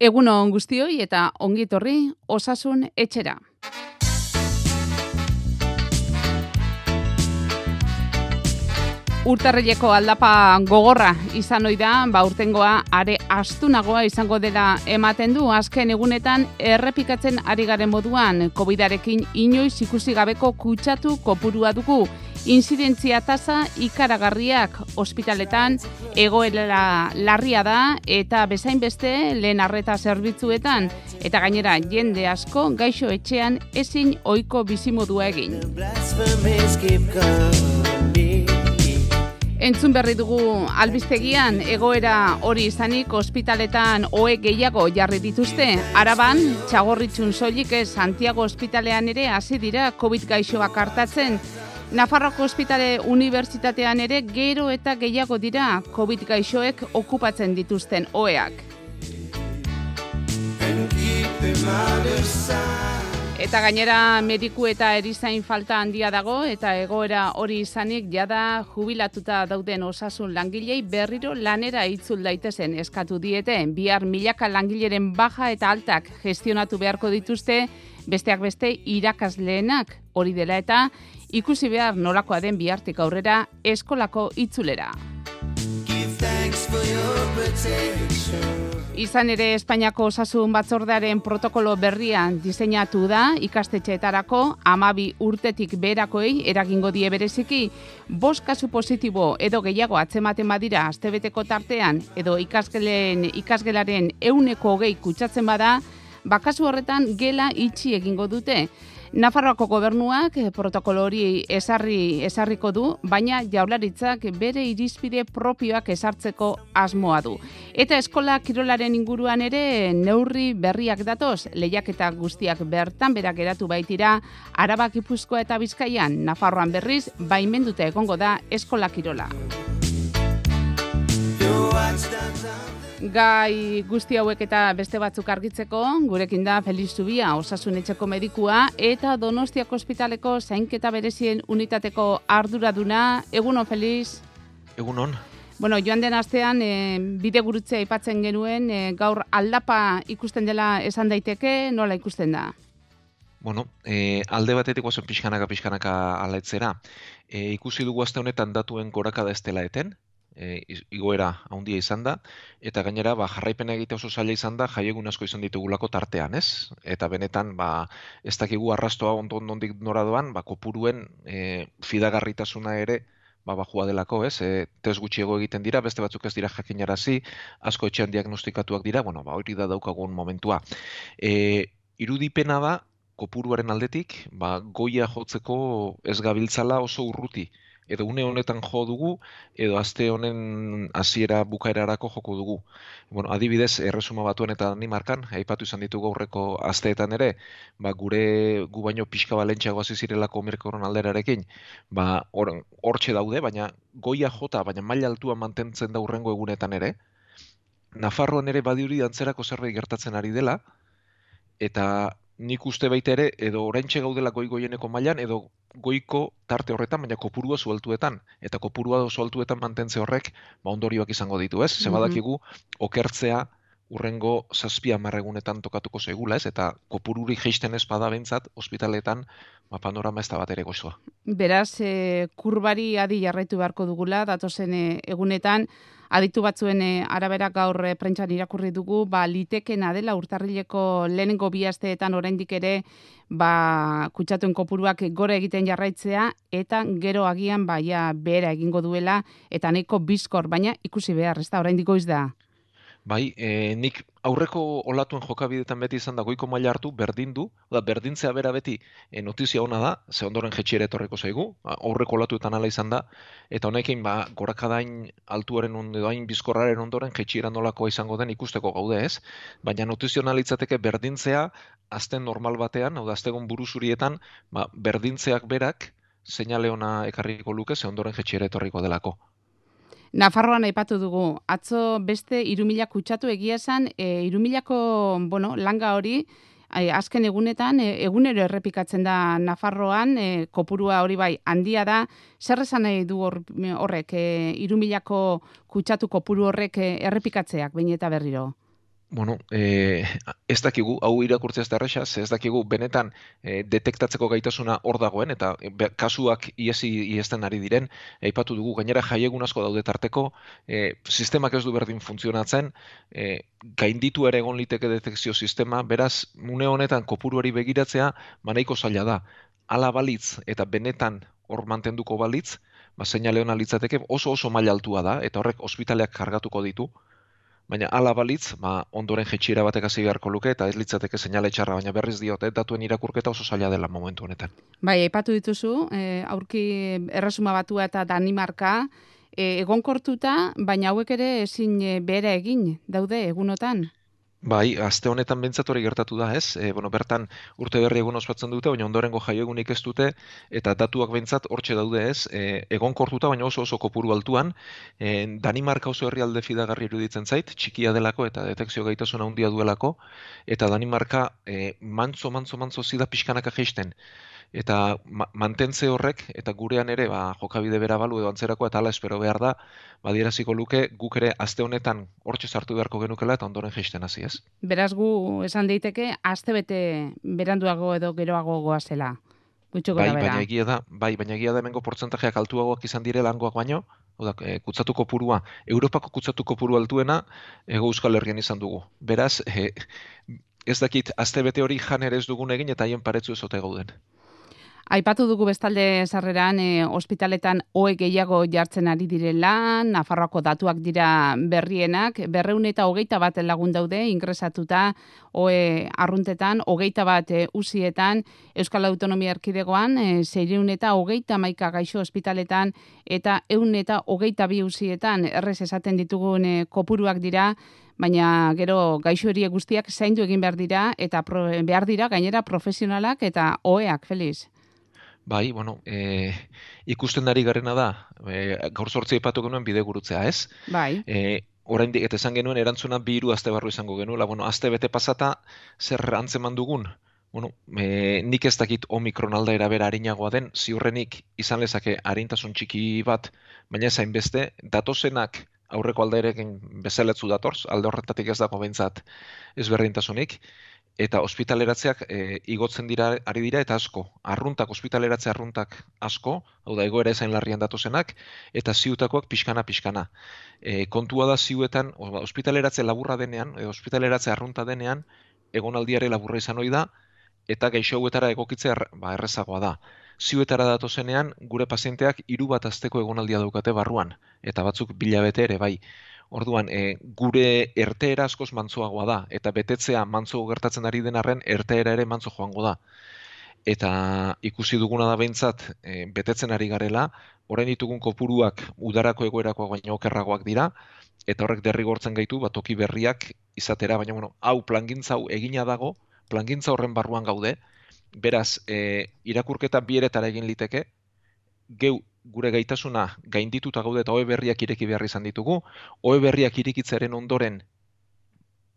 Egun on guztioi eta ongitorri osasun etxera. Urtarrileko aldapa gogorra izan ohi da, ba urtengoa are astunagoa izango dela ematen du azken egunetan errepikatzen ari garen moduan Covidarekin inoiz ikusi gabeko kutsatu kopurua dugu. Inzidentzia tasa ikaragarriak ospitaletan egoera larria da eta bezain beste lehen arreta zerbitzuetan eta gainera jende asko gaixo etxean ezin ohiko bizimodua egin. Entzun berri dugu albistegian egoera hori izanik ospitaletan oe gehiago jarri dituzte. Araban, txagorritxun soilik ez Santiago ospitalean ere hasi dira COVID gaixoak hartatzen. Nafarroko ospitale unibertsitatean ere gero eta gehiago dira COVID gaixoek okupatzen dituzten oeak. Eta gainera mediku eta erizain falta handia dago eta egoera hori izanik jada jubilatuta dauden osasun langilei berriro lanera itzul daitezen eskatu diete. Bihar milaka langileren baja eta altak gestionatu beharko dituzte besteak beste irakasleenak hori dela eta ikusi behar nolakoa den bihartik aurrera eskolako itzulera. Izan ere Espainiako osasun batzordearen protokolo berrian diseinatu da ikastetxeetarako amabi urtetik berakoei eragingo die bereziki bost kasu positibo edo gehiago atzematen badira astebeteko tartean edo ikasgelen ikasgelaren euneko hogei kutsatzen bada bakasu horretan gela itxi egingo dute. Nafarroako gobernuak eh, protokolo hori esarri esarriko du, baina jaularitzak bere irizpide propioak esartzeko asmoa du. Eta eskola kirolaren inguruan ere neurri berriak datoz, lehiaketa guztiak bertan berak geratu baitira, Arabak Gipuzkoa eta Bizkaian Nafarroan berriz baimenduta egongo da eskola kirola. Gai guzti hauek eta beste batzuk argitzeko, gurekin da Feliz Zubia, osasun etxeko medikua, eta Donostiako ospitaleko zainketa berezien unitateko arduraduna. Egunon, Feliz? Egunon. Bueno, joan den astean, e, bide gurutzea aipatzen genuen, e, gaur aldapa ikusten dela esan daiteke, nola ikusten da? Bueno, e, alde batetik oso pixkanaka pixkanaka alaitzera. E, ikusi dugu azte honetan datuen gorakada ez dela eten, e, igoera handia izan da, eta gainera ba, jarraipena egite oso zaila izan da, jaiegun asko izan ditugulako tartean, ez? Eta benetan, ba, ez dakigu arrastoa ondo ondik nora doan, ba, kopuruen e, fidagarritasuna ere, ba, bajua delako, ez? E, test gutxiego egiten dira, beste batzuk ez dira jakinarazi, asko etxean diagnostikatuak dira, bueno, ba, hori da daukagun momentua. E, irudipena da, kopuruaren aldetik, ba, goia jotzeko ez gabiltzala oso urruti edo une honetan jo dugu, edo aste honen hasiera bukaerarako joko dugu. Bueno, adibidez, erresuma batuen eta Danimarkan, aipatu izan ditugu aurreko asteetan ere, ba, gure gu baino pixka balentxeago hasi zirelako merkoron alderarekin, ba, hortxe daude, baina goia jota, baina maila altua mantentzen da urrengo egunetan ere, Nafarroan ere badiuri antzerako zerbait gertatzen ari dela, eta nik uste baita ere, edo oraintxe gaudela goi goieneko mailan, edo goiko tarte horretan, baina kopurua zualtuetan, eta kopurua zualtuetan mantentze horrek, ba ondorioak izango ditu, ez? Mm -hmm. okertzea, urrengo zazpia marregunetan tokatuko segula, ez? Eta kopururi geisten ez bada bentzat, ospitaletan, ba, panorama ez da bat ere gozoa. Beraz, e, kurbari adi jarraitu beharko dugula, datozen e, egunetan, aditu batzuen e, arabera gaur e, prentsan irakurri dugu, ba, litekena dela urtarrileko lehenengo bihazteetan oraindik ere ba, kutsatuen kopuruak gore egiten jarraitzea, eta gero agian ba, ja, behera egingo duela, eta nahiko bizkor, baina ikusi behar, ez da, oraindik da. Bai, e, nik aurreko olatuen jokabidetan beti izan da goiko maila hartu, berdin du, da, berdintzea bera beti e, notizia ona da, ze ondoren jetxiere etorreko zaigu, aurreko olatuetan ala izan da, eta honekin ba, gorakadain altuaren ondo, bizkorraren ondoren jetxiera nolakoa izango den ikusteko gaude ez, baina notizionalitzateke berdintzea, azten normal batean, hau da, aztegon buruzurietan, ba, berdintzeak berak, seinale ona ekarriko luke, ze ondoren jetxiere etorriko delako. Nafarroan aipatu dugu, atzo beste irumila kutsatu egia esan, e, irumilako bueno, langa hori, e, azken egunetan, e, egunero errepikatzen da Nafarroan, e, kopurua hori bai handia da, zer esan nahi du horrek, e, irumilako kutsatu kopuru horrek e, errepikatzeak, bain eta berriro? Bueno, e, ez dakigu, hau irakurtzea ez da erresa, ez dakigu benetan e, detektatzeko gaitasuna hor dagoen, eta be, kasuak iesi iesten ari diren, aipatu dugu, gainera jaiegun asko daude tarteko, e, sistemak ez du berdin funtzionatzen, e, gainditu ere egon liteke detekzio sistema, beraz, mune honetan kopuruari begiratzea, manaiko zaila da. Ala balitz eta benetan hor mantenduko balitz, ba, seinale hona litzateke oso oso maila altua da, eta horrek ospitaleak kargatuko ditu, baina ala balitz, ba, ondoren jetxiera batek hasi beharko luke, eta ez litzateke seinale txarra, baina berriz diote, datuen irakurketa oso zaila dela momentu honetan. Bai, aipatu dituzu, e, aurki erresuma batua eta Danimarka, e, egonkortuta, baina hauek ere ezin e, bere egin, daude, egunotan? Bai, aste honetan bentsat hori gertatu da, ez? E, bueno, bertan urte berri egun ospatzen dute, baina ondorengo jaio egunik ez dute, eta datuak bentsat hortxe daude, ez? E, egon kortuta, baina oso oso kopuru altuan, e, Danimarka oso herrialde fidagarri iruditzen zait, txikia delako eta detekzio gaitasuna handia duelako, eta Danimarka e, mantzo, mantzo, mantzo zida pixkanaka geisten eta mantentze horrek eta gurean ere ba, jokabide bera balu edo antzerako eta ala espero behar da badieraziko luke guk ere aste honetan hortxe sartu beharko genukela eta ondoren jeisten hasi ez. Beraz gu esan daiteke aste bete beranduago edo geroago goazela. Gutxo bai, baina egia da, bai, baina egia da hemengo portzentajeak altuagoak izan dire langoak baino, oda, e, kutsatuko purua, Europako kutsatuko puru altuena ego Euskal Herrian izan dugu. Beraz, e, ez dakit, azte bete hori jan ere ez dugun egin eta haien paretzu ezote gauden. Aipatu dugu bestalde sarreran e, ospitaletan oe gehiago jartzen ari direla, Nafarroako datuak dira berrienak, berreun eta hogeita bat lagun daude ingresatuta oe arruntetan, hogeita bat e, usietan, Euskal Autonomia Erkidegoan, e, zeireun eta hogeita maika gaixo ospitaletan, eta eun eta hogeita bi usietan, errez esaten ditugun e, kopuruak dira, baina gero gaixo guztiak zaindu egin behar dira, eta behar dira gainera profesionalak eta oeak, Feliz. Bai, bueno, e, ikusten dari garena da, e, gaur sortzi epatu genuen bide gurutzea, ez? Bai. E, orain eta esan genuen erantzuna bi hiru aste barru izango genuela. Bueno, aste bete pasata zer antzeman dugun? Bueno, e, nik ez dakit omikron aldaera bera harinagoa den, ziurrenik izan lezake harintasun txiki bat, baina zain beste, datozenak aurreko aldaerekin bezaletzu datorz, alde horretatik ez dago bentsat ezberdintasunik, eta ospitaleratzeak e, igotzen dira ari dira eta asko. Arruntak ospitaleratze arruntak asko, hau da egoera ezain larrian datozenak eta ziutakoak pixkana pixkana. E, kontua da ziuetan ba, ospitaleratze laburra denean, e, ospitaleratze arrunta denean egonaldiare laburra izan ohi da eta gaixo hauetara egokitzea ba, errezagoa da. Ziuetara datozenean gure pazienteak hiru bat asteko egonaldia daukate barruan eta batzuk bilabete ere bai. Orduan, e, gure erteera askoz mantzoagoa da, eta betetzea mantzo gertatzen ari den arren, erteera ere mantzo joango da. Eta ikusi duguna da behintzat, e, betetzen ari garela, orain ditugun kopuruak udarako egoerakoak baina okerragoak dira, eta horrek derrigortzen gaitu, bat toki berriak izatera, baina bueno, hau plangintza hau egina dago, plangintza horren barruan gaude, beraz, e, irakurketa bieretara egin liteke, geu gure gaitasuna gaindituta gaude eta oe berriak ireki behar izan ditugu, oe berriak irikitzaren ondoren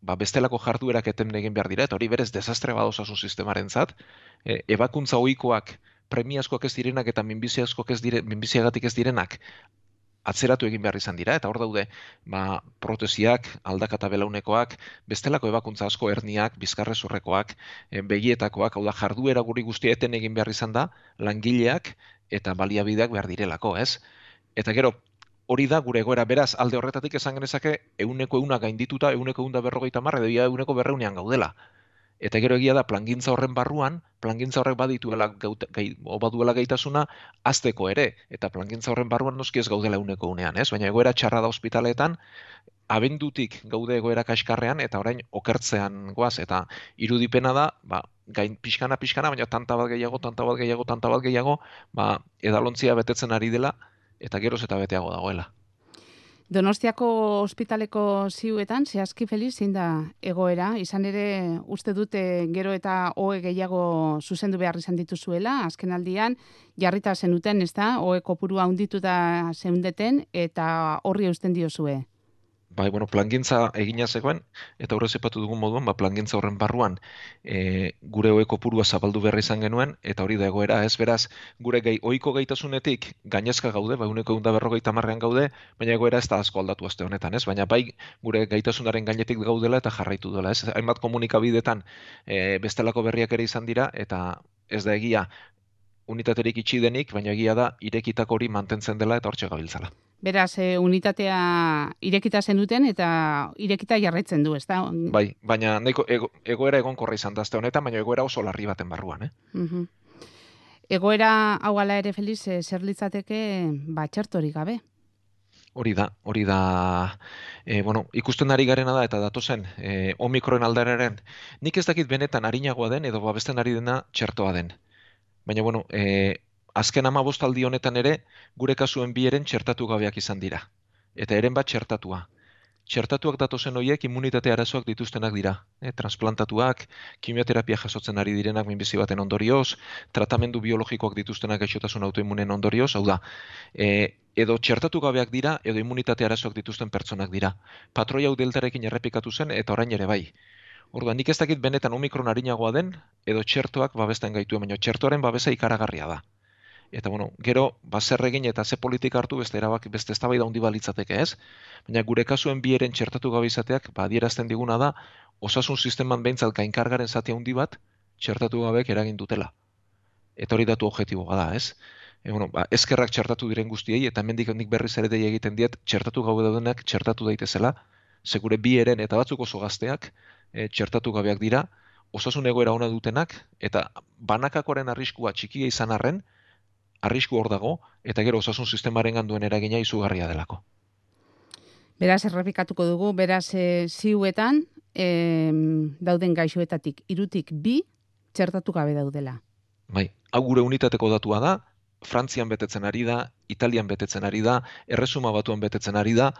ba, bestelako jarduerak eten egin behar dira, eta hori berez desastre bat osasun sistemaren zat, e, ebakuntza oikoak premiazkoak ez direnak eta minbiziaskoak ez dire, minbiziagatik ez direnak atzeratu egin behar izan dira, eta hor daude ba, protesiak, aldakata belaunekoak, bestelako ebakuntza asko herniak, bizkarrezurrekoak, e, begietakoak, hau da jarduera guri guztia eten egin behar izan da, langileak, eta baliabideak behar direlako, ez? Eta gero, hori da gure egoera beraz, alde horretatik esan genezake, euneko euna gaindituta, euneko eunda berrogeita marre, edo euneko berreunean gaudela. Eta gero egia da, plangintza horren barruan, plangintza horrek badituela gai, baduela gaitasuna, azteko ere. Eta plangintza horren barruan noski ez gaudela euneko unean, ez? Baina egoera txarra da ospitaletan, abendutik gaude egoera kaskarrean, eta orain okertzean goaz, eta irudipena da, ba, gain pixkana pixkana, baina tanta bat gehiago, tanta bat gehiago, tanta bat gehiago, ba, edalontzia betetzen ari dela, eta geroz eta beteago dagoela. Donostiako ospitaleko ziuetan, zehazki feliz, zein da egoera, izan ere uste dute gero eta hoe gehiago zuzendu behar izan dituzuela, azken aldian, jarrita zenuten, ez da, hoe kopurua unditu da zeundeten, eta horri eusten diozue. Bai, bueno, plangintza egina zegoen, eta horrez epatu dugun moduan, ba, plangintza horren barruan e, gure oeko purua zabaldu berri izan genuen, eta hori da egoera, ez beraz, gure gai, oiko gaitasunetik gainezka gaude, bai, uneko egun da berrogeita gaude, baina egoera ez da asko aldatu azte honetan, ez? Baina bai, gure gaitasunaren gainetik gaudela eta jarraitu dela, ez? Hainbat komunikabidetan e, bestelako berriak ere izan dira, eta ez da egia unitaterik itxi denik, baina egia da irekitako hori mantentzen dela eta hortxe gabiltzala. Beraz, e, unitatea irekita zen duten eta irekita jarretzen du, ez da? Bai, baina neko, ego, egoera egon korra izan dazte honetan, baina egoera oso larri baten barruan, eh? Egoera hau ala ere feliz, e, zer litzateke ba, txertori gabe? Hori da, hori da, e, bueno, ikusten ari garena da, eta datozen, e, omikroen aldararen, nik ez dakit benetan harinagoa den, edo babesten ari dena txertoa den. Baina, bueno, e, azken ama bostaldi honetan ere, gure kasuen bi eren txertatu gabeak izan dira. Eta eren bat txertatua. Txertatuak datozen horiek immunitate arazoak dituztenak dira. E, transplantatuak, kimioterapia jasotzen ari direnak minbizi baten ondorioz, tratamendu biologikoak dituztenak gaixotasun autoimmunen ondorioz, hau da, e, edo txertatu gabeak dira, edo immunitate arazoak dituzten pertsonak dira. Patroi hau deltarekin errepikatu zen, eta orain ere bai. Orduan, nik ez dakit benetan omikron harinagoa den, edo txertoak babesten gaitu, baina txertoaren babesa ikaragarria da eta bueno, gero baser egin eta ze politika hartu beste erabak beste eztabaida handi balitzateke, ez? Baina gure kasuen bieren txertatu gabe izateak ba adierazten diguna da osasun sisteman beintzat gainkargaren zati handi bat txertatu gabek eragin dutela. Eta hori datu objektiboa da, ez? E, bueno, ba, eskerrak txertatu diren guztiei eta hemendik hendik berriz ere egiten diet txertatu gabe daudenak txertatu daitezela, ze gure bi eren eta batzuk oso gazteak e, txertatu gabeak dira, osasun egoera ona dutenak eta banakakoren arriskua txikia izan arren, arrisku hor dago, eta gero osasun sistemaren ganduen eragina izugarria delako. Beraz, errepikatuko dugu, beraz, e, ziuetan, e, dauden gaixoetatik, irutik bi, txertatu gabe daudela. Bai, hau gure unitateko datua da, Frantzian betetzen ari da, Italian betetzen ari da, Erresuma batuan betetzen ari da,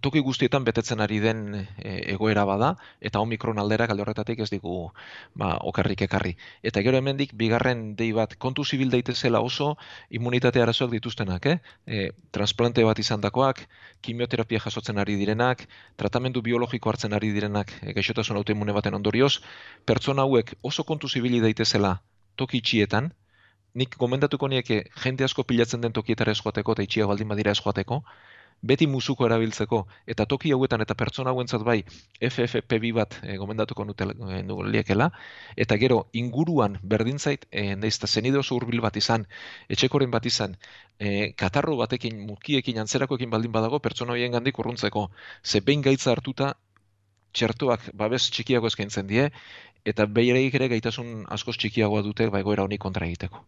toki guztietan betetzen ari den e, egoera bada, eta omikron alderak alde horretatik ez digu ba, okarrik ekarri. Eta gero hemendik bigarren dei bat kontu zibil daitezela oso immunitate arazoak dituztenak, eh? E, transplante bat izan dakoak, kimioterapia jasotzen ari direnak, tratamendu biologiko hartzen ari direnak e, gaixotasun autoimune baten ondorioz, pertsona hauek oso kontu zibili daitezela toki itxietan, nik gomendatuko nieke jende asko pilatzen den tokietara esjoateko eta itxia baldin badira esjoateko, beti musuko erabiltzeko, eta toki hauetan eta pertsona hauentzat bai FFP2 bat e, gomendatuko e, liekela, eta gero inguruan berdin zait, e, eh, neizta zenide bat izan, etxekoren bat izan, e, katarro batekin, mukiekin, antzerakoekin baldin badago, pertsona horien gandik urruntzeko, ze behin gaitza hartuta, txertuak babes txikiago eskaintzen die, eta behireik ere gaitasun askoz txikiagoa dute baigoera honi kontra egiteko.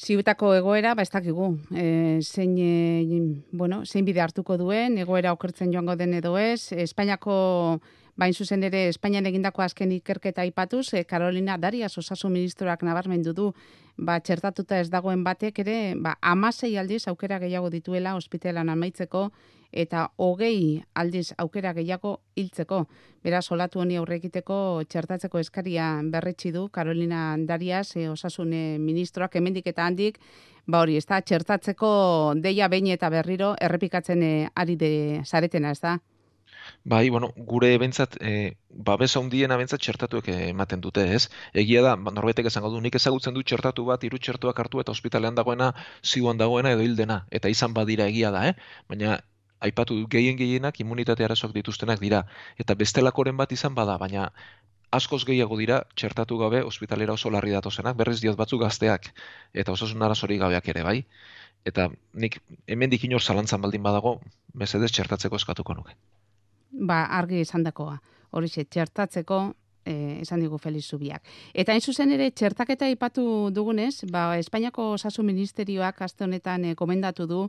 Ziutako egoera, ba ez dakigu, e, zein, e, bueno, zein bide hartuko duen, egoera okertzen joango den edo ez, Espainiako, bain zuzen ere, Espainian egindako azken ikerketa ipatuz, e, Carolina Darias, osasun ministroak nabarmendu du, ba, txertatuta ez dagoen batek ere, ba, amasei aldiz aukera gehiago dituela ospitelan amaitzeko, eta hogei aldiz aukera gehiago hiltzeko. Beraz, olatu honi aurre egiteko txertatzeko eskaria berretsi du Carolina Darias, e, osasune ministroak hemendik eta handik, ba hori, ez da, txertatzeko deia behin eta berriro errepikatzen e, ari de zaretena, ez da? Bai, bueno, gure bentsat, e, eh, babes handiena bentsat txertatuek ematen dute, ez? Egia da, ba, norbaitek esango du, nik ezagutzen du txertatu bat, hiru txertuak hartu eta ospitalean dagoena, ziuan dagoena edo hildena, eta izan badira egia da, eh? Baina aipatu gehien gehienak immunitate arazoak dituztenak dira. Eta bestelakoren bat izan bada, baina askoz gehiago dira txertatu gabe ospitalera oso larri datozenak, berriz diot batzuk gazteak eta osasun arazori gabeak ere bai. Eta nik hemen dikinor zalantzan baldin badago, mesedez txertatzeko eskatuko nuke. Ba, argi izan dakoa. Horixe, txertatzeko e, esan digu Feliz Zubiak. Eta hain zuzen ere, txertaketa ipatu dugunez, ba, Espainiako Osasun Ministerioak aste honetan e, komendatu du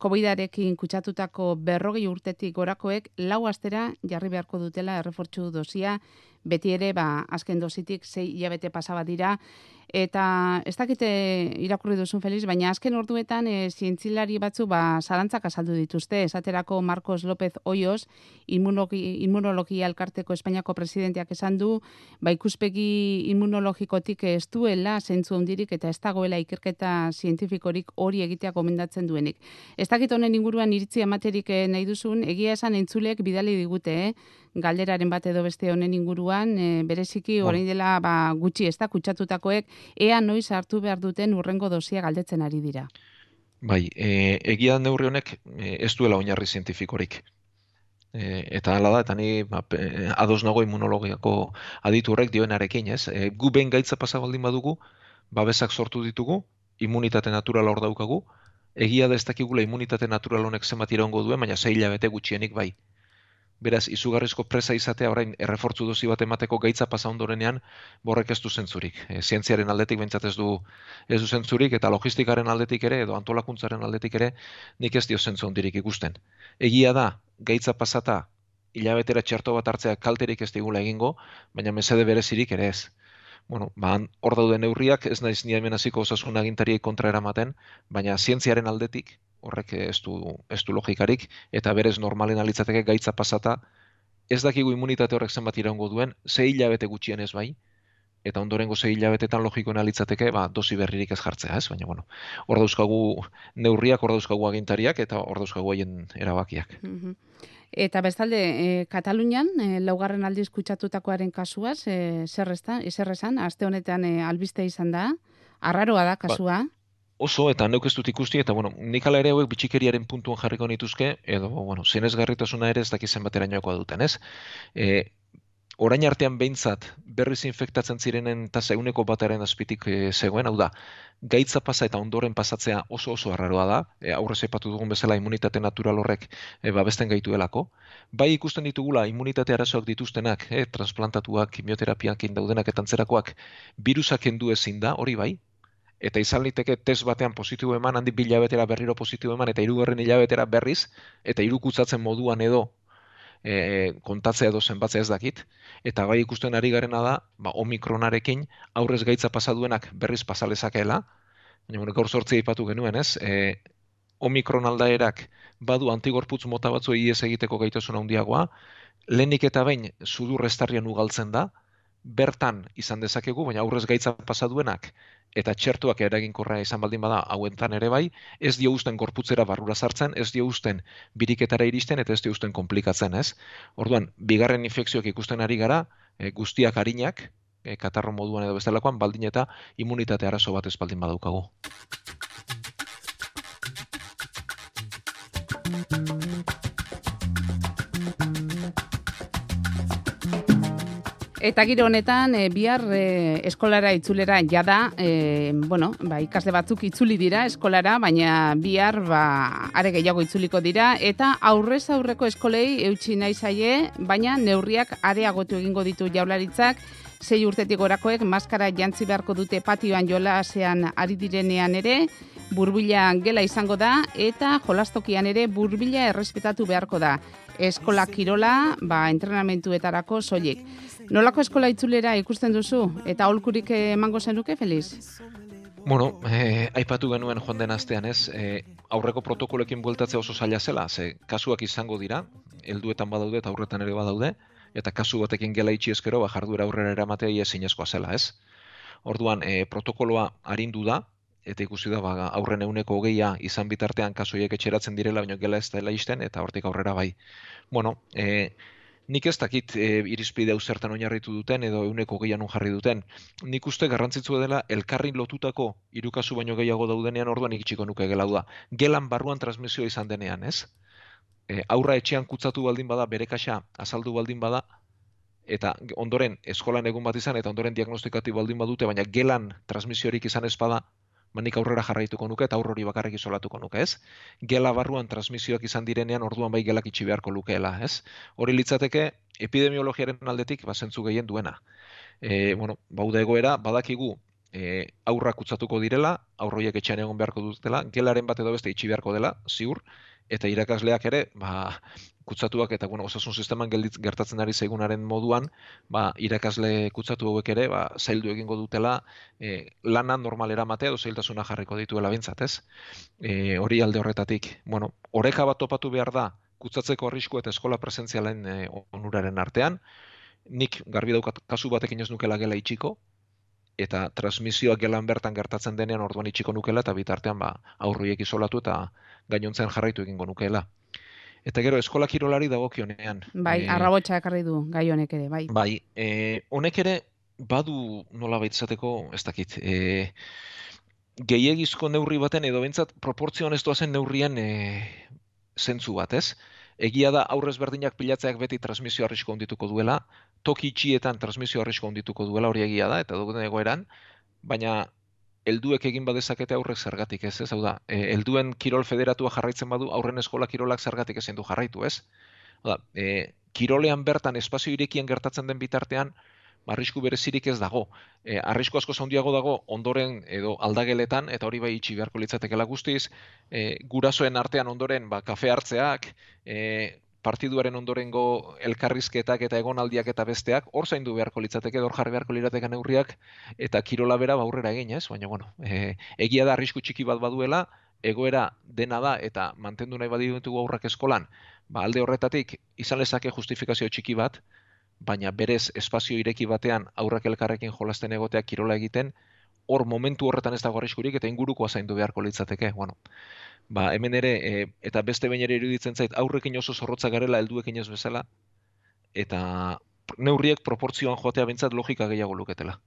COVIDarekin kutsatutako berrogei urtetik gorakoek lau astera jarri beharko dutela errefortzu dosia beti ere, ba, azken dozitik, zei hilabete pasaba dira, Eta ez dakite irakurri duzun Feliz, baina azken orduetan e, zientzilari batzu ba zalantzak azaldu dituzte. Esaterako Marcos López Hoyos, inmunologi, inmunologia elkarteko Espainiako presidenteak esan du, ba ikuspegi inmunologikotik ez duela zentzu hondirik eta ez dagoela ikerketa zientifikorik hori egitea gomendatzen duenik. Ez dakit honen inguruan iritzi amaterik eh, nahi duzun, egia esan entzulek bidali digute, eh? Galderaren bat edo beste honen inguruan, e, bereziki orain dela ba, gutxi ez da, kutsatutakoek, ea noiz hartu behar duten urrengo dosia galdetzen ari dira. Bai, e, egia neurri honek e, ez duela oinarri zientifikorik. E, eta hala da, eta ni ba, ados nago immunologiako aditu horrek dioenarekin, ez? E, gu behin gaitza pasabaldin badugu, babesak sortu ditugu, immunitate natural hor daukagu, egia da ez dakigula immunitate natural honek zenbat iraungo duen, baina zei bete gutxienik bai. Beraz, izugarrizko presa izatea orain errefortzu dozi bat emateko gaitza pasa ondorenean borrek ez du zentzurik. E, zientziaren aldetik behintzat ez du, ez du zentzurik eta logistikaren aldetik ere edo antolakuntzaren aldetik ere nik ez dio zentzu ondirik ikusten. Egia da, gaitza pasata hilabetera txerto bat hartzea kalterik ez digula egingo, baina mesede berezirik ere ez. Bueno, ba, hor daude neurriak, ez naiz ni hemen hasiko osasun agintariei kontra eramaten, baina zientziaren aldetik horrek ez du, ez du logikarik, eta berez normalen alitzateke gaitza pasata, ez dakigu immunitate horrek zenbat iraungo duen, ze hilabete gutxien ez bai, eta ondorengo ze hilabetetan logikoen alitzateke, ba, dosi berririk ez jartzea, ez? Baina, bueno, hor dauzkagu neurriak, hor dauzkagu agintariak, eta hor dauzkagu haien erabakiak. Mhm. Eta bestalde, e, Katalunian, e, laugarren aldiz kutsatutakoaren kasuaz, e, zer, esan, aste honetan e, albiste izan da, arraroa da kasua. Ba, oso eta neuk ez dut ikusti eta bueno, nik ala ere hauek bitxikeriaren puntuan jarriko nituzke edo bueno, zenezgarritasuna ere ez daki zenbaterainoakoa duten, ez? E, orain artean behintzat berriz infektatzen zirenen eta zeuneko bataren azpitik e, zegoen, hau da, gaitza pasa eta ondoren pasatzea oso oso arraroa da, e, aurre zepatu dugun bezala imunitate natural horrek e, babesten gaituelako. Bai ikusten ditugula imunitate arazoak dituztenak, e, transplantatuak, kimioterapiak indaudenak eta antzerakoak, virusak endu ezin da, hori bai, eta izan liteke test batean positibo eman, handi bilabetera berriro positibo eman, eta irugarren hilabetera berriz, eta irukutzatzen moduan edo e, kontatzea edo zenbatzea ez dakit, eta bai ikusten ari garena da, ba, omikronarekin aurrez gaitza pasaduenak berriz pasalezakeela, baina bueno, gaur sortzea ipatu genuen, ez? E, omikron aldaerak badu antigorputz mota batzu ies egiteko gaitasun handiagoa, lehenik eta behin sudur restarrian ugaltzen da, bertan izan dezakegu, baina aurrez gaitza pasaduenak eta txertuak eraginkorra izan baldin bada hauentan ere bai, ez dio usten gorputzera barrura sartzen, ez dio usten biriketara iristen eta ez dio usten komplikatzen, ez? Orduan, bigarren infekzioak ikusten ari gara, e, guztiak harinak, e, katarro moduan edo bestelakoan, baldin eta immunitate arazo bat ez baldin badaukagu. Eta giro honetan, e, bihar e, eskolara itzulera jada, e, bueno, ba, ikasle batzuk itzuli dira eskolara, baina bihar ba, are gehiago itzuliko dira, eta aurrez aurreko eskolei eutxi nahi zaie, baina neurriak areagotu egingo ditu jaularitzak, sei urtetik orakoek maskara jantzi beharko dute patioan jolasean ari direnean ere, burbila gela izango da, eta jolastokian ere burbila errespetatu beharko da. Eskola kirola, ba, entrenamentuetarako soilik. Nolako eskola itzulera ikusten duzu eta aholkurik emango zenuke Feliz? Bueno, eh, aipatu genuen joan den astean, ez? Eh, aurreko protokoloekin bueltatzea oso zaila zela, ze kasuak izango dira, helduetan badaude eta aurretan ere badaude, eta kasu batekin gela itxi eskero, ba jarduera aurrera eramatea ezinezkoa zela, ez? Orduan, eh, protokoloa arindu da, eta ikusi da, ba, aurren euneko hogeia izan bitartean kasuiek etxeratzen direla, baina gela ez dela izten, eta hortik aurrera bai. Bueno, eh, nik ez dakit e, irizpide hau zertan oinarritu duten edo euneko gehiago jarri duten. Nik uste garrantzitsu dela elkarrin lotutako irukazu baino gehiago daudenean orduan ikitsiko nuke gelau da. Gelan barruan transmisioa izan denean, ez? E, aurra etxean kutzatu baldin bada, bere kaxa azaldu baldin bada, eta ondoren eskolan egun bat izan, eta ondoren diagnostikatu baldin badute, baina gelan transmisiorik izan ez bada, manik aurrera jarraituko nuke eta aurrori bakarrik isolatuko nuke, ez? Gela barruan transmisioak izan direnean orduan bai gelak itxi beharko lukeela, ez? Hori litzateke epidemiologiaren aldetik ba zentzu gehien duena. E, bueno, bauda egoera badakigu e, aurrak utzatuko direla, aurroiek etxean egon beharko dutela, gelaren bat edo beste itxi beharko dela, ziur, eta irakasleak ere, ba, kutsatuak eta bueno, osasun sisteman gelditz, gertatzen ari zaigunaren moduan, ba, irakasle kutsatu hauek ere, ba, zaildu egingo dutela, e, lana normal eramatea edo zailtasuna jarriko dituela bintzat, ez? E, hori alde horretatik, bueno, oreka bat topatu behar da, kutsatzeko arrisku eta eskola presentzialen e, onuraren artean, nik garbi daukat kasu batekin ez nukela gela itxiko, eta transmisioa gelan bertan gertatzen denean orduan itxiko nukela eta bitartean ba aurroiek isolatu eta gainontzen jarraitu egingo nukela. Eta gero eskola kirolari dagokionean. Bai, e, arrabotsa ekarri du gai honek ere, bai. Bai, e, honek ere badu nola baitzateko, ez dakit, e, gehiagizko neurri baten edo bentsat proportzioan ez doazen neurrien e, zentzu bat, ez? Egia da aurrez berdinak pilatzeak beti transmisio arrisko ondituko duela, toki itxietan transmisio arrisko ondituko duela hori egia da, eta dugu egoeran, baina helduek egin badezakete aurrek zergatik ez, ez? Hau da, e, helduen kirol federatua jarraitzen badu aurren eskola kirolak zergatik ezin du jarraitu, ez? Hau da, e, kirolean bertan espazio irekien gertatzen den bitartean, arrisku berezirik ez dago. E, arrisku asko zaundiago dago ondoren edo aldageletan, eta hori bai itxi beharko litzatekela guztiz, e, gurasoen artean ondoren ba, kafe hartzeak, e, partiduaren ondorengo elkarrizketak eta egonaldiak eta besteak, hor zaindu beharko litzateke, hor jarri beharko lirateke neurriak, eta kirola bera ba, aurrera egin, ez? Baina, bueno, e, egia da arrisku txiki bat baduela, egoera dena da eta mantendu nahi baditu aurrak eskolan, ba, alde horretatik, izan lezake justifikazio txiki bat, baina berez espazio ireki batean aurrak elkarrekin jolasten egoteak kirola egiten, hor momentu horretan ez dago arriskurik eta ingurukoa zaindu beharko litzateke. Bueno, ba, hemen ere, e, eta beste bain ere iruditzen zait, aurrekin oso zorrotza garela helduekin ez bezala, eta neurriek proportzioan joatea bintzat logika gehiago luketela.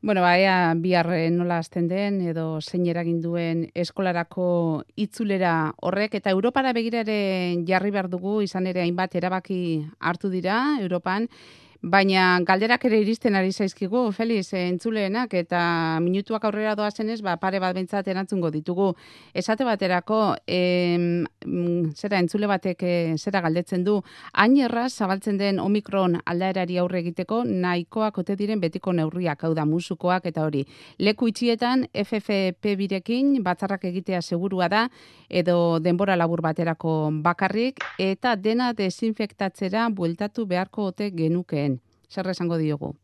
Bueno, baia bihar eh, nola azten den edo zein eragin duen eskolarako itzulera horrek eta Europara begirare jarri behar dugu izan ere hainbat erabaki hartu dira Europan Baina galderak ere iristen ari zaizkigu, Feliz, entzuleenak, eta minutuak aurrera doazenez, ba, pare bat bentsat erantzungo ditugu. Esate baterako, em, zera entzule batek e, zera galdetzen du, hain erraz zabaltzen den omikron aldaerari aurre egiteko, nahikoak ote diren betiko neurriak, hau da, musukoak eta hori. Leku itxietan, FFP birekin, batzarrak egitea segurua da, edo denbora labur baterako bakarrik, eta dena desinfektatzera bueltatu beharko ote genuke zer esango diogu?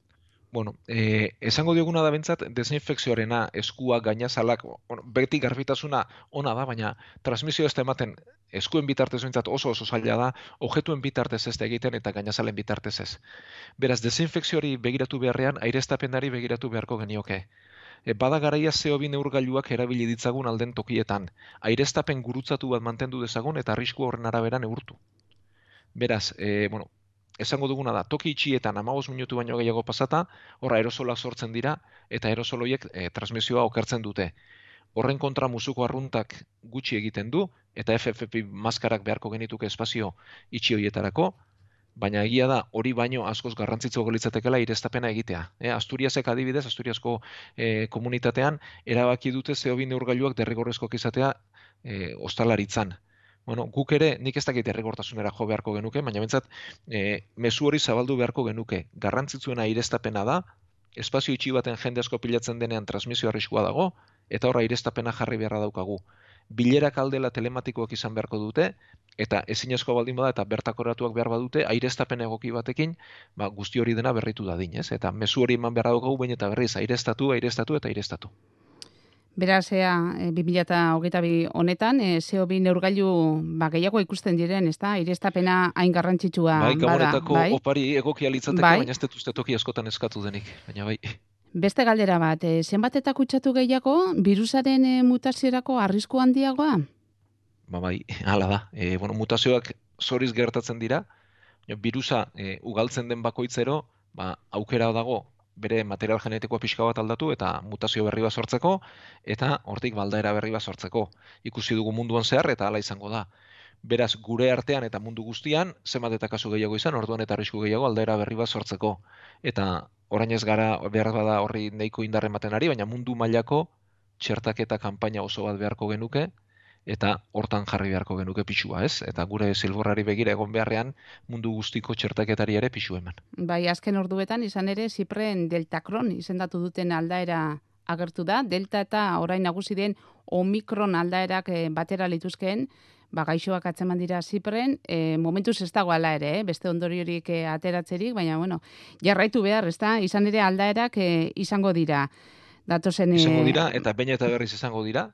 Bueno, eh, esango dioguna da bentsat, desinfekzioarena, eskua, gainazalak, bueno, beti garbitasuna ona da, baina transmisio ez ematen eskuen bitartez bentsat oso oso zaila da, objetuen bitartez ez egiten eta gainazalen bitartez ez. Beraz, desinfekzioari begiratu beharrean, aireztapenari begiratu beharko genioke. E, bada garaia zeo bi neurgailuak erabili ditzagun alden tokietan. Aireztapen gurutzatu bat mantendu dezagun eta arrisku horren arabera neurtu. Beraz, e, bueno, esango duguna da, toki itxietan amagos minutu baino gehiago pasata, horra aerosolak sortzen dira, eta aerosoloiek e, transmisioa okertzen dute. Horren kontra musuko arruntak gutxi egiten du, eta FFP maskarak beharko genituke espazio itxi horietarako, baina egia da hori baino askoz garrantzitzu golitzatekela irestapena egitea. E, Asturiasek adibidez, Asturiasko e, komunitatean, erabaki dute zeobin neurgailuak derrigorrezkoak izatea e, ostalaritzan bueno, guk ere nik ez dakit erregortasunera jo beharko genuke, baina bentsat e, mezu hori zabaldu beharko genuke. Garrantzitsuena irestapena da, espazio itxi baten jende asko pilatzen denean transmisio arriskua dago, eta horra irestapena jarri beharra daukagu. Bilerak aldela telematikoak izan beharko dute, eta ezin asko baldin bada eta bertakoratuak behar badute, airestapen egoki batekin, ba, guzti hori dena berritu da dinez. Eta mezu hori eman beharra daukagu, baina eta berriz, airestatu, airestatu eta airestatu. Beraz, ea, e, 2008 honetan, e, zeo bi neurgailu ba, gehiago ikusten diren, ez da? Irestapena hain garrantzitsua bai, bada. Bai, opari egokia litzateke, bai. baina ez dut toki askotan eskatu denik, baina bai. Beste galdera bat, e, zenbat eta kutsatu gehiago, virusaren e, mutazierako arrisku handiagoa? Ba, bai, hala da. E, bueno, mutazioak zoriz gertatzen dira, virusa e, ugaltzen den bakoitzero, ba, aukera dago bere material genetikoa pixka bat aldatu eta mutazio berri bat sortzeko eta hortik baldaera berri bat sortzeko. Ikusi dugu munduan zehar eta hala izango da. Beraz, gure artean eta mundu guztian, zenbat eta kasu gehiago izan, orduan eta arrisku gehiago aldaera berri bat sortzeko. Eta orain ez gara behar bada horri neiko indarren baten ari, baina mundu mailako txertaketa kanpaina oso bat beharko genuke, eta hortan jarri beharko genuke pixua, ez? Eta gure zilborrari begira egon beharrean mundu guztiko txertaketari ere pixu eman. Bai, azken orduetan izan ere Zipren Deltakron izendatu duten aldaera agertu da, Delta eta orain nagusi den Omikron aldaerak eh, batera lituzkeen, ba, gaixoak atzeman dira zipren, e, momentuz ez dago ala ere, eh? beste ondoriorik e, ateratzerik, baina, bueno, jarraitu behar, ez da, izan ere aldaerak e, izango dira. Datozen, izango dira, eta baina eta berriz izango dira,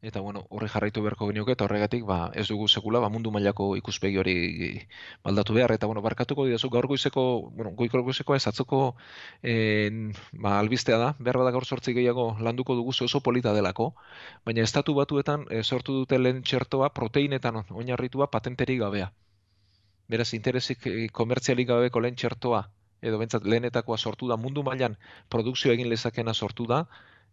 eta bueno, horri jarraitu beharko genioke eta horregatik ba ez dugu sekula ba mundu mailako ikuspegi hori baldatu behar. Eta bueno, barkatuko didazu gaur goizeko, bueno, goiko goizeko ez atzoko en, ba, albistea da, behar bada gaur sortzi gehiago landuko dugu oso polita delako, baina estatu batuetan e, sortu dute lehen txertoa proteinetan oinarritua patenteri gabea. Beraz, interesik e, komertzialik gabeko lehen txertoa, edo bentsat lehenetakoa sortu da, mundu mailan produkzio egin lezakena sortu da,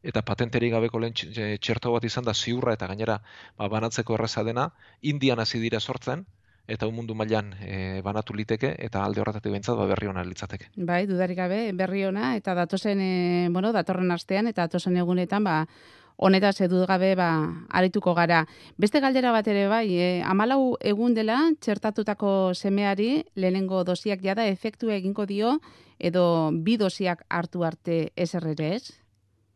eta patenterik gabeko lehen txerto bat izan da ziurra eta gainera ba, banatzeko erreza dena, indian hasi dira sortzen, eta un mundu mailan e, banatu liteke eta alde horretatik bentsat ba, berri ona litzateke. Bai, dudarik gabe berri ona eta datozen e, bueno, datorren astean eta datozen egunetan ba honetaz edu gabe ba arituko gara. Beste galdera bat ere bai, e, amalau egun dela txertatutako semeari lehenengo dosiak jada efektu egingo dio edo bi dosiak hartu arte eserrere ez?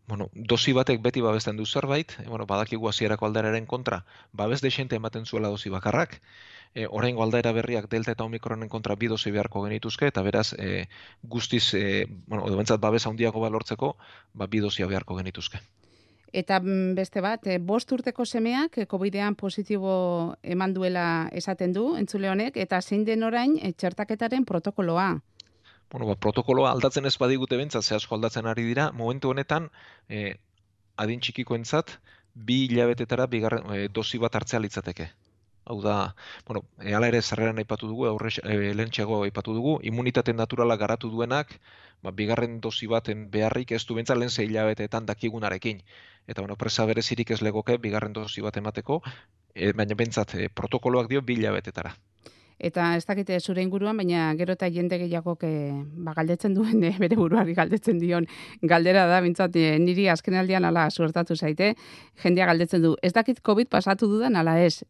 Bueno, dosi batek beti babesten du zerbait, e, bueno, badakigu hasierako aldararen kontra, babes desente ematen zuela dosi bakarrak, e, oraingo aldaera berriak delta eta omikronen kontra bi dosi beharko genituzke, eta beraz, e, guztiz, e, bueno, edo bentsat babes handiago balortzeko, ba, bi dosia beharko genituzke. Eta mm, beste bat, e, bost urteko semeak, e, COVID-ean positibo eman duela esaten du, entzule honek, eta zein den orain, e, txertaketaren protokoloa bueno, ba, protokoloa aldatzen ez badigute bentsa, ze asko aldatzen ari dira, momentu honetan, e, adin txikikoentzat, bi hilabetetara bigarren e, dosi bat hartzea litzateke. Hau da, bueno, e, ala ere zerreran aipatu dugu, aurre e, lehentxeago aipatu dugu, immunitate naturala garatu duenak, ba, bigarren dosi baten beharrik ez du bentsa lehen ze hilabeteetan dakigunarekin. Eta, bueno, presa berezirik ez legoke, bigarren dosi bat emateko, e, baina bentsat, e, protokoloak dio bi hilabetetara eta ez dakite zure inguruan, baina gero eta jende gehiago ba, galdetzen duen, eh, bere buruari galdetzen dion galdera da, bintzat, eh, niri azken aldian ala suertatu zaite, jendea galdetzen du, ez dakit COVID pasatu dudan ala ez,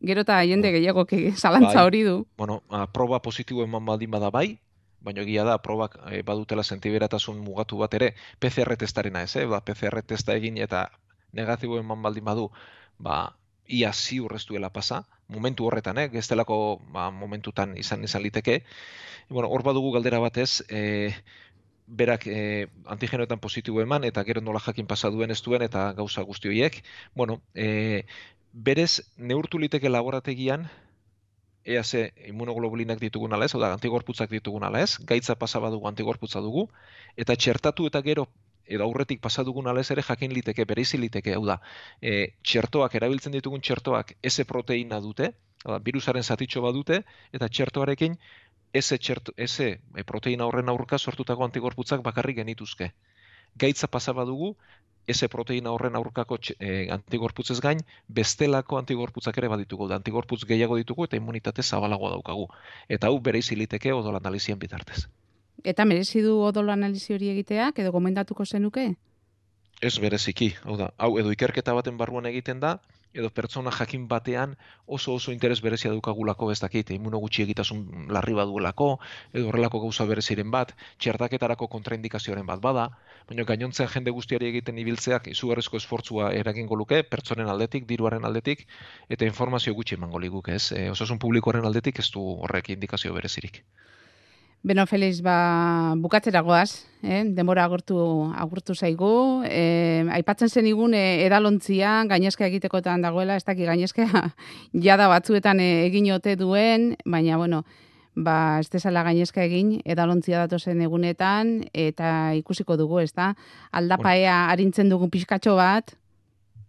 gero eta jende gehiago zalantza bai. hori du. Bueno, a, proba positibo eman baldin bada bai, baina egia da, probak e, badutela sentiberatasun mugatu bat ere, PCR testarena ez, eh? ba, PCR testa egin eta negatibo eman baldin badu, ba, ia ziur ez duela pasa, momentu horretan, eh, gestelako ba, momentutan izan izan liteke. Bueno, hor badugu galdera batez, e, berak e, antigenoetan positibo eman, eta gero nola jakin pasa duen ez duen, eta gauza guzti horiek. Bueno, e, berez, neurtu liteke laborategian, ea ze immunoglobulinak ditugun ala ez, oda antigorputzak ditugun ala ez, gaitza pasa badugu antigorputza dugu, eta txertatu eta gero edo aurretik pasa dugun alez ere jakin liteke, bereizi liteke, hau da, e, txertoak, erabiltzen ditugun txertoak, eze proteina dute, hau da, virusaren zatitxo badute, eta txertoarekin, eze, txerto, eze e, proteina horren aurka sortutako antigorputzak bakarrik genituzke. Gaitza pasa badugu, eze proteina horren aurkako e, antigorputzez gain, bestelako antigorputzak ere baditugu, da antigorputz gehiago ditugu eta immunitate zabalagoa daukagu. Eta hau bereizi liteke odolan analizien bitartez. Eta merezi du odolo analizi hori egiteak edo gomendatuko zenuke? Ez bereziki, hau da, hau edo ikerketa baten barruan egiten da, edo pertsona jakin batean oso oso interes berezia dukagulako ez dakit, imuno gutxi egitasun larri baduelako, edo horrelako gauza bereziren bat, txertaketarako kontraindikazioaren bat bada, baina gainontzean jende guztiari egiten ibiltzeak izugarrizko esfortzua eragingo luke, pertsonen aldetik, diruaren aldetik, eta informazio gutxi emango liguk ez, e, osasun publikoaren aldetik ez du horrek indikazio berezirik. Beno, Feliz, ba, bukatzera goaz, eh? denbora agurtu, agurtu zaigu. Eh, aipatzen zen igun eh, edalontzia, gainezka egitekotan dagoela, ez daki gainezka jada batzuetan eh, egin ote duen, baina, bueno, ba, ez desala gainezka egin, edalontzia datozen egunetan, eta ikusiko dugu, ez da? Aldapaea harintzen dugu pixkatxo bat.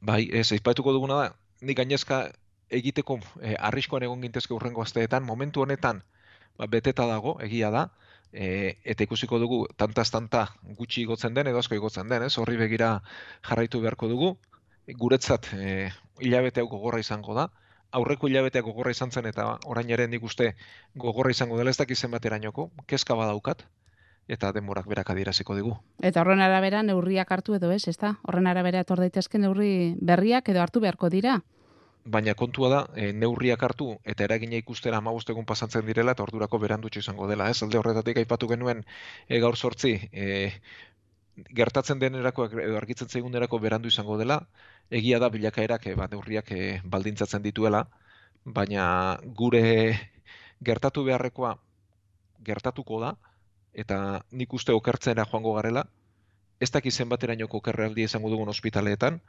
Bai, ez, aipatuko duguna da, ni gainezka egiteko eh, arriskoan egon gintezke urrengo asteetan, momentu honetan, ba, beteta dago, egia da, e, eta ikusiko dugu tantaz tanta gutxi igotzen den edo asko igotzen den, ez? Horri begira jarraitu beharko dugu. Guretzat e, hilabete hau gogorra izango da. Aurreko hilabetea gogorra izan zen eta orain ere nik uste gogorra izango dela ez dakiz zenbaterainoko, kezka badaukat eta denborak berak adieraziko digu. Eta horren arabera neurriak hartu edo ez, ezta? Horren arabera etor daitezke neurri berriak edo hartu beharko dira baina kontua da, e, neurriak hartu eta eragina ikustera amabostegun pasantzen direla eta ordurako berandutxo izango dela. Ez alde horretatik aipatu genuen e, gaur sortzi, e, gertatzen denerako edo argitzen zaigunerako berandu izango dela, egia da bilakaerak e, ba, neurriak e, baldintzatzen dituela, baina gure gertatu beharrekoa gertatuko da, eta nik uste okertzera joango garela, ez daki zenbaterainoko okerraldi izango dugun ospitaleetan,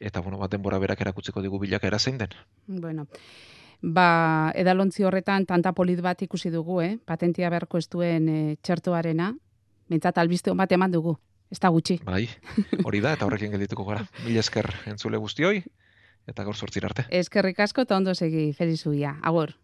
eta bueno, bat denbora berak erakutzeko digu bilakaera zein den. Bueno, ba, edalontzi horretan tanta polit bat ikusi dugu, eh? patentia beharko ez duen e, txertoarena, mentzat albiste bat eman dugu, ez da gutxi. Bai, hori da, eta horrekin geldituko gara. Mil esker entzule guztioi, eta gaur sortzir arte. Eskerrik asko, eta ondo segi, felizuia, agur.